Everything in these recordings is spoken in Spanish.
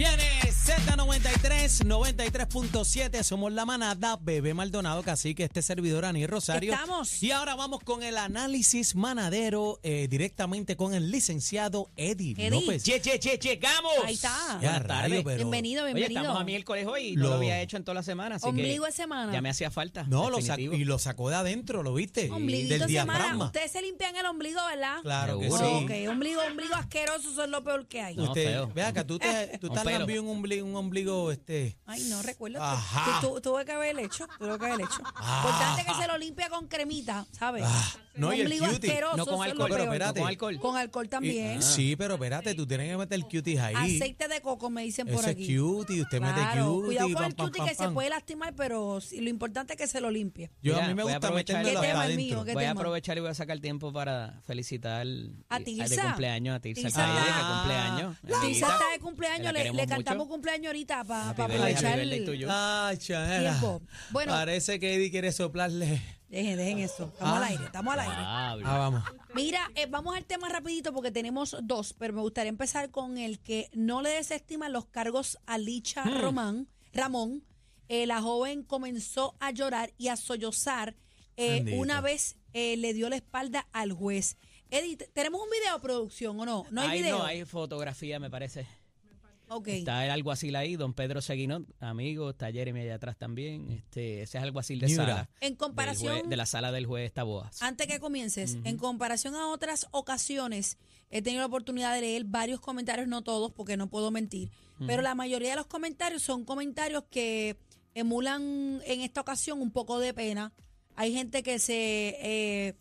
Viene Z93, 93.7. Somos la manada, Bebé Maldonado, Cacique, este servidor Ani Rosario. Estamos. Y ahora vamos con el análisis manadero eh, directamente con el licenciado Eddie, Eddie. López. Che, che, che, llegamos. Ahí está. Ya, rayo, pero- Bienvenido, Oye, bienvenido. estamos a miércoles hoy y no Lo- lo había hecho en toda la semana, así Ombligo que de semana. ya me hacía falta. No, lo sacó, y lo sacó de adentro, ¿lo viste? Ombliguito Del de semana. diafragma. Ustedes se limpian el ombligo, ¿verdad? Claro que sí. Ok, ombligo, ombligo asqueroso, eso es lo peor que hay. No. Usted, feo. ve acá, tú te, tú lambido un ombligo, un ombligo, este. Ay, no recuerdo. Ajá. Tu- tu- Tuve que haber hecho, tuve que haber hecho. Importante que se lo limpie con cremita, ¿sabes? Ah, no, y el cutie. No con es alcohol, pero espérate. con alcohol. Con alcohol también. Y- sí, pero espérate, tú tienes que meter cuties ahí. Aceite de coco, me dicen por Ese es aquí. cutie, usted mete Claro, cutie, Cuidado con el cutie que se puede lastimar, pero lo importante es que se lo limpie. Yo a mí me gusta ¿Qué hasta tema el adentro. mío? ¿Qué Voy a aprovechar y voy a sacar tiempo para felicitar ¿A Tirsa? de cumpleaños a Tirsa. Está- de cumpleaños. Tirsa está de cumpleaños, la le, cantamos cumpleaños ahorita para aprovechar el tiempo. Bueno, Parece que Eddie quiere soplarle. dejen, dejen eso. Estamos al Ah. aire, estamos al aire. Ah, vamos. Mira, eh, vamos al tema rapidito porque tenemos dos, pero me gustaría empezar con el que no le desestiman los cargos a Licha Hmm. Román, Ramón. Eh, la joven comenzó a llorar y a sollozar eh, una vez eh, le dio la espalda al juez. Edith, ¿tenemos un video de producción o no? No hay Ay, video. no, hay fotografía, me parece. Ok. Está el alguacil ahí, don Pedro Seguinot, amigo, está Jeremy allá atrás también. Este, ese es el alguacil de Miura. sala. En comparación, juez- de la sala del juez Taboas. antes que comiences, en comparación a otras ocasiones, he tenido la oportunidad de leer varios comentarios, no todos, porque no puedo mentir, pero la mayoría de los comentarios son comentarios que emulan en esta ocasión un poco de pena. Hay gente que se, eh,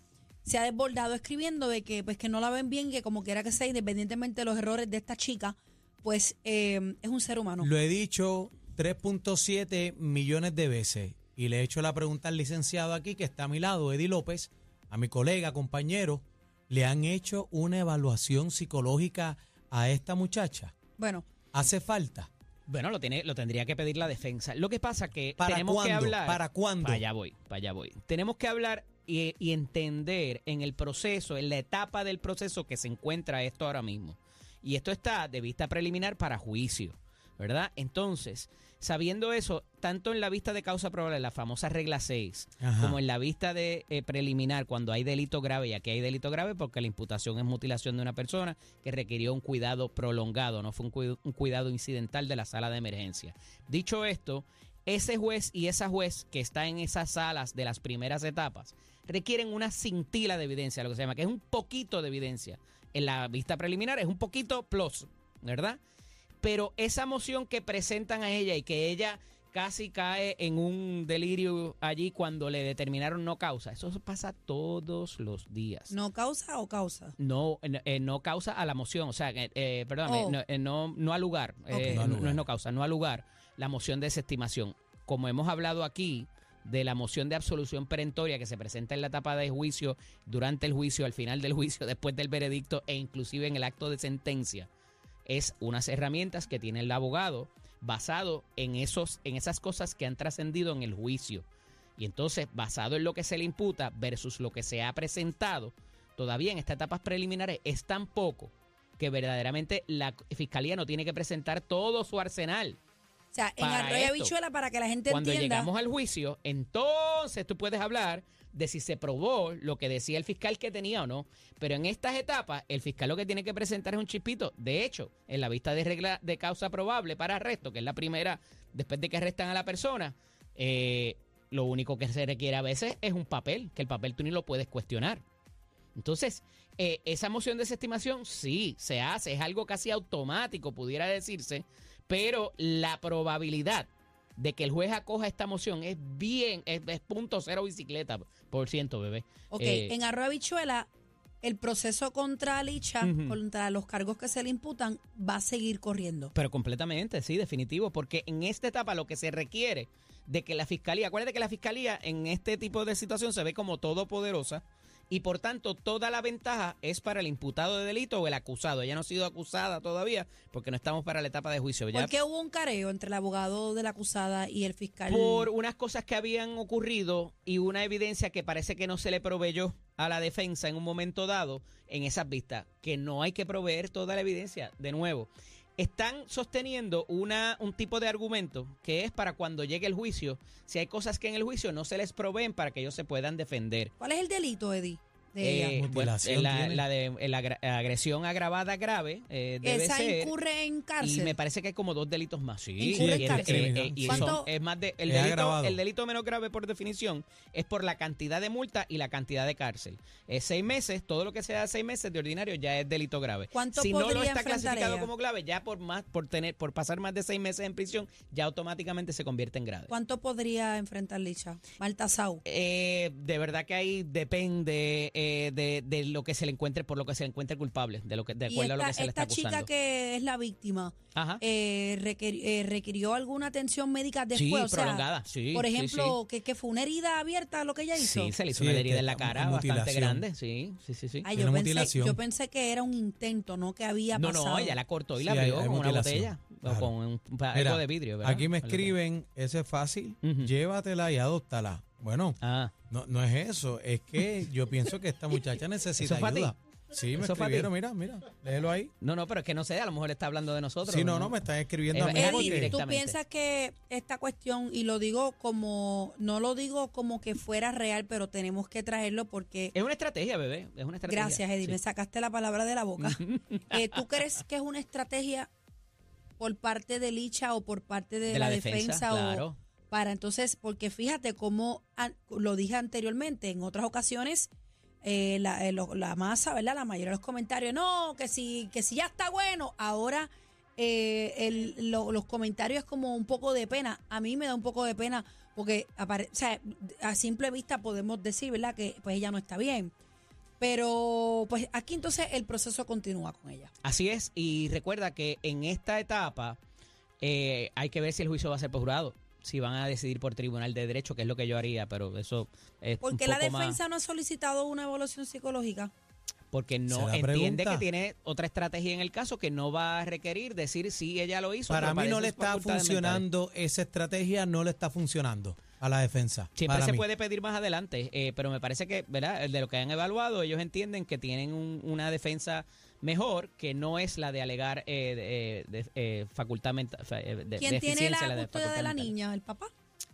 se ha desbordado escribiendo de que pues que no la ven bien, que como quiera que sea, independientemente de los errores de esta chica, pues eh, es un ser humano. Lo he dicho 3.7 millones de veces y le he hecho la pregunta al licenciado aquí que está a mi lado, Eddie López, a mi colega, compañero, ¿le han hecho una evaluación psicológica a esta muchacha? Bueno, ¿Hace falta? Bueno, lo tiene, lo tendría que pedir la defensa. Lo que pasa que ¿Para tenemos que hablar. ¿Para cuándo? Para allá voy, para allá voy. Tenemos que hablar y, y entender en el proceso, en la etapa del proceso que se encuentra esto ahora mismo. Y esto está de vista preliminar para juicio, ¿verdad? Entonces, sabiendo eso, tanto en la vista de causa probable, la famosa regla 6, Ajá. como en la vista de eh, preliminar, cuando hay delito grave, y aquí hay delito grave porque la imputación es mutilación de una persona que requirió un cuidado prolongado, no fue un, un cuidado incidental de la sala de emergencia. Dicho esto, ese juez y esa juez que está en esas salas de las primeras etapas requieren una cintila de evidencia, lo que se llama, que es un poquito de evidencia. En la vista preliminar es un poquito plus, ¿verdad? Pero esa moción que presentan a ella y que ella casi cae en un delirio allí cuando le determinaron no causa, eso pasa todos los días. ¿no causa o causa? No, eh, eh, no causa a la moción, o sea, eh, eh, perdóname, Oh. no, eh, no, no al lugar, eh. No no, es no causa, no al lugar, la moción de desestimación. Como hemos hablado aquí de la moción de absolución perentoria que se presenta en la etapa de juicio, durante el juicio, al final del juicio, después del veredicto e inclusive en el acto de sentencia, es unas herramientas que tiene el abogado basado en, esos, en esas cosas que han trascendido en el juicio. Y entonces, basado en lo que se le imputa versus lo que se ha presentado, todavía en estas etapas preliminares es tan poco que verdaderamente la fiscalía no tiene que presentar todo su arsenal. O sea, en Para arroyo esto, habichuela para que la gente Cuando entienda. llegamos al juicio, entonces tú puedes hablar de si se probó lo que decía el fiscal que tenía o no. Pero en estas etapas, el fiscal lo que tiene que presentar es un chispito. De hecho, en la vista de regla de causa probable para arresto, que es la primera después de que arrestan a la persona, eh, lo único que se requiere a veces es un papel, que el papel tú ni lo puedes cuestionar. Entonces, eh, esa moción de desestimación sí se hace, es algo casi automático, pudiera decirse, pero la probabilidad de que el juez acoja esta moción es bien, es, es punto cero bicicleta por ciento, bebé. Ok, Eh, en arroyo de habichuela, el proceso contra Licha, contra los cargos que se le imputan, va a seguir corriendo. Pero completamente, sí, definitivo, porque en esta etapa lo que se requiere de que la fiscalía, acuérdate que la fiscalía en este tipo de situación se ve como todopoderosa y por tanto toda la ventaja es para el imputado de delito o el acusado. Ella no ha sido acusada todavía porque no estamos para la etapa de juicio. Ya ¿Por qué hubo un careo entre el abogado de la acusada y el fiscal? por unas cosas que habían ocurrido y una evidencia que parece que no se le proveyó a la defensa en un momento dado en esas vistas, que no hay que proveer toda la evidencia. De nuevo, están sosteniendo una, un tipo de argumento que es para cuando llegue el juicio, si hay cosas que en el juicio no se les proveen para que ellos se puedan defender. ¿Cuál es el delito, Eddie? De Eh, bueno, la, de la agresión agravada grave eh, debe Esa ser. incurre en Y cárcel. me parece que hay como dos delitos más. Sí, Incurre y el- cárcel. eh, eh, y son- es más de, el, delito, el delito menos grave por definición es por la cantidad de multa y la cantidad de cárcel. Es seis meses, todo lo que sea seis meses de ordinario ya es delito grave. ¿Cuánto si no lo está clasificado ella? como grave, ya por más, por tener, por pasar más de seis meses en prisión, ya automáticamente se convierte en grave. ¿Cuánto podría enfrentar Licha? Malta Sau. Eh, de verdad que ahí depende eh, de, de lo que se le encuentre, por lo que se le encuentre culpable, de lo que de acuerdo a lo que se le está esta chica acusando. que es la víctima, Ajá. eh, requer- eh, requirió alguna atención médica sí, después. sea, prolongada. Sí, por sí, ejemplo, Que, que fue una herida abierta lo que ella sí. hizo. Sí, se le hizo Sí, una herida que en la cara bastante grande. Sí, sí, sí, sí. Ay, yo, pensé, mutilación. yo pensé que era un intento, no que había No, pasado. no, ella la cortó y la Sí, abrió con una botella o con un, Mira, algo de vidrio. ¿verdad? Aquí me escriben, ese es fácil, llévatela y adóptala. Bueno, Ah, no, no es eso, es que yo pienso que esta muchacha necesita ¿Eso ayuda. Sí, me escribieron, mira, mira, léelo ahí. no, no, pero es que no sé, a lo mejor está hablando de nosotros. Sí, no, no, me están escribiendo a mí Eddie, porque... ¿tú piensas que esta cuestión, y lo digo como, no lo digo como que fuera real, pero tenemos que traerlo porque Es una estrategia, bebé. Es una estrategia. Gracias, Eddie. Sí. Me sacaste la palabra de la boca. Eh, ¿Tú crees que es una estrategia por parte de Licha o por parte de, De la defensa, claro. Para entonces, porque fíjate cómo an- lo dije anteriormente, en otras ocasiones eh, la, eh, la masa, ¿verdad? La mayoría de los comentarios, no, que si, que ya está bueno, ahora eh, los comentarios es como un poco de pena. A mí me da un poco de pena porque apare- a simple vista podemos decir, ¿verdad? Que pues ella no está bien. Pero pues aquí entonces el proceso continúa con ella. Así es, y recuerda que en esta etapa hay que ver si el juicio va a ser por jurado, si van a decidir por tribunal de derecho, que es lo que yo haría, pero eso es un Porque la más- defensa no ha solicitado una evaluación psicológica. porque no entiende pregunta. que tiene otra estrategia en el caso que no va a requerir decir si ella lo hizo. Para mí no le es está funcionando esa estrategia, no le está funcionando a la defensa. Siempre para se mí. puede pedir más adelante, eh, pero me parece que, ¿verdad? De lo que han evaluado, ellos entienden que tienen un- una defensa mejor, que no es la de alegar eh, de, de- eh, facultad mental. eh, de- ¿Quién tiene deficiencia, la de custodia de la niña? ¿El papá?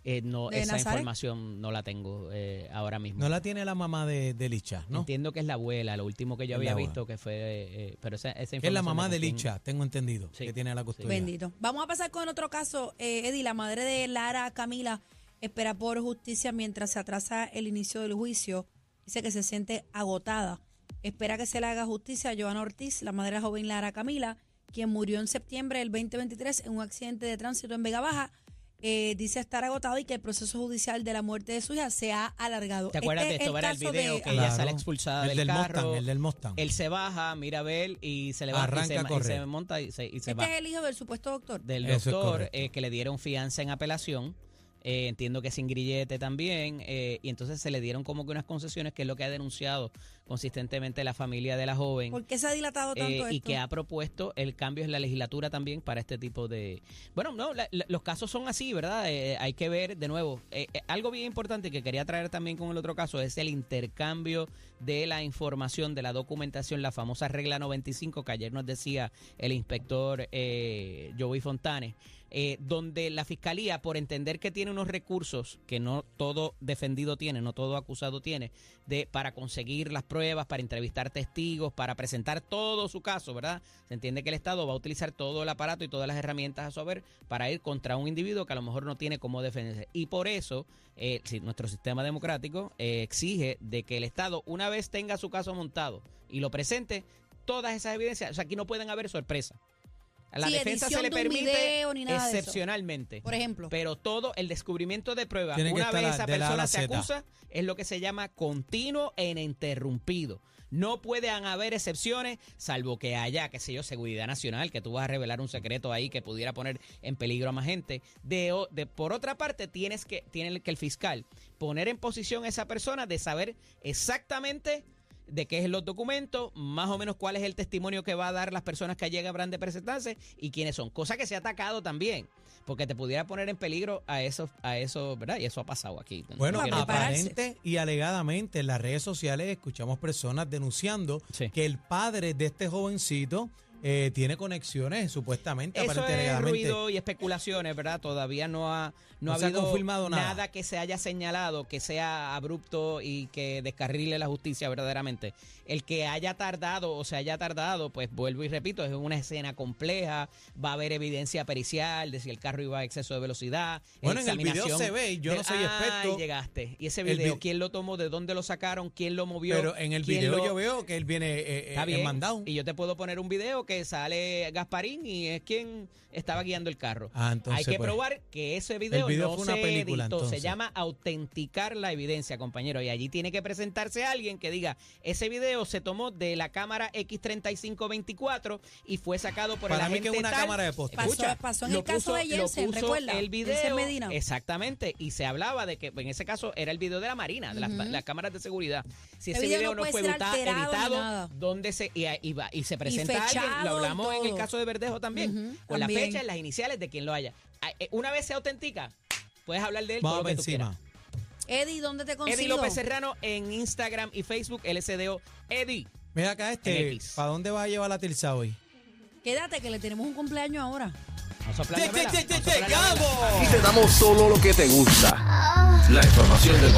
Eh, no, esa Nazaret? información no la tengo eh, ahora mismo. No la tiene la mamá de, de Licha, ¿no? Entiendo que es la abuela, lo último que yo había la visto que fue, eh, pero esa, esa Que es la información mamá de tiene- Licha, tengo entendido, Sí. que tiene la custodia. Bendito. Vamos a pasar con otro caso. Eh, Eddie, la madre de Lara Camila espera por justicia mientras se atrasa el inicio del juicio. Dice que se siente agotada. Espera que se le haga justicia a Joana Ortiz, la madre de la joven Lara Camila, quien murió en septiembre del 2023 en un accidente de tránsito en Vega Baja. Eh, dice estar agotado y que el proceso judicial de la muerte de su hija se ha alargado. ¿Te acuerdas Este de es esto? Verá el video de- que ella sale expulsada el del, del carro. Mustang, el del Mustang. Él se baja, mira a ver y se Arranca se, a y se monta y se, y se Este va. es el hijo del supuesto doctor. Del Eso doctor eh, que le dieron fianza en apelación. Eh, entiendo que sin grillete también. eh, y entonces se le dieron como que unas concesiones, que es lo que ha denunciado consistentemente la familia de la joven. ¿Por qué se ha dilatado eh, tanto y esto? que ha propuesto el cambio en la legislatura también para este tipo de... Bueno, no, la- la- los casos son así, ¿verdad? Eh, hay que ver de nuevo. eh, eh, algo bien importante que quería traer también con el otro caso es el intercambio de la información, de la documentación, la famosa regla 95 que ayer nos decía el inspector eh, Joey Fontanes. Eh, donde la fiscalía, por entender que tiene unos recursos que no todo defendido tiene, no todo acusado tiene, de para conseguir las pruebas, para entrevistar testigos, para presentar todo su caso, ¿verdad? Se entiende que el Estado va a utilizar todo el aparato y todas las herramientas a su haber para ir contra un individuo que a lo mejor no tiene cómo defenderse. Y por eso, eh, nuestro sistema democrático eh, exige de que el Estado, una vez tenga su caso montado y lo presente, todas esas evidencias, o sea, aquí no pueden haber sorpresas. La Sí, defensa se le de permite video ni nada de eso. excepcionalmente. Por ejemplo. Pero todo el descubrimiento de pruebas, una vez la- esa persona la se acusa, es lo que se llama continuo e ininterrumpido. No pueden haber excepciones, salvo que haya, qué sé yo, seguridad nacional, que tú vas a revelar un secreto ahí que pudiera poner en peligro a más gente. De, o- de por otra parte, tienes que, tiene que el fiscal poner en posición a esa persona de saber exactamente de qué es los documentos, más o menos cuál es el testimonio que va a dar las personas que allí habrán de presentarse y quiénes son. Cosa que se ha atacado también, porque te pudiera poner en peligro a eso, a eso, ¿verdad? Y eso ha pasado aquí. No Bueno, aparente y alegadamente en las redes sociales escuchamos personas denunciando Sí. que el padre de este jovencito eh, tiene conexiones supuestamente, Eso es ruido y especulaciones, ¿verdad? Todavía no ha, no No ha habido confirmado nada. que se haya señalado que sea abrupto y que descarrile la justicia verdaderamente. El que haya tardado o se haya tardado, pues vuelvo y repito, es una escena compleja, va a haber evidencia pericial de si el carro iba a exceso de velocidad. Bueno, en el video se ve, y yo no soy Ay, experto. llegaste. ¿Y ese video vi- quién lo tomó? ¿De dónde lo sacaron? ¿Quién lo movió? Pero en el ¿Quién video lo- yo veo que él viene eh, eh, bien. mandado. Y yo te puedo poner un video que sale Gasparín y es quien estaba guiando el carro. Ah, entonces, Hay que pues, probar que ese video, el video no fue una se película, editó. entonces. Se llama autenticar la evidencia, compañero. Y allí tiene que presentarse alguien que diga, ese video se tomó de la cámara X3524 y fue sacado por Para el mí que es una tal. cámara de poste. Pasó- Escucha, pasó en el caso de lo Jensen, puso ¿recuerda? El Jensen video, Medina. exactamente, y se hablaba de que en ese caso era el video de la Marina, de las, cámaras de seguridad. Si Ese ese video video, no fue editado, nada. ¿dónde se y, y va- y se presenta alguien? Lo y hablamos en el caso de Verdejo también, con la también. fecha y las iniciales de quien lo haya. Ah, eh, Una vez se autentica, puedes hablar de él Vamos todo lo que tú encima. quieras. Eddie, ¿dónde te consigo? Eddie López Serrano en Instagram y Facebook, LSDO. Eddie, Mira acá este. ¿para dónde vas a llevar la tilsa hoy? Quédate que le tenemos un cumpleaños ahora. la ¡Lle- vela, lle- lle- vamos a soplar la llegamos! Aquí te damos solo lo que te gusta. La información del.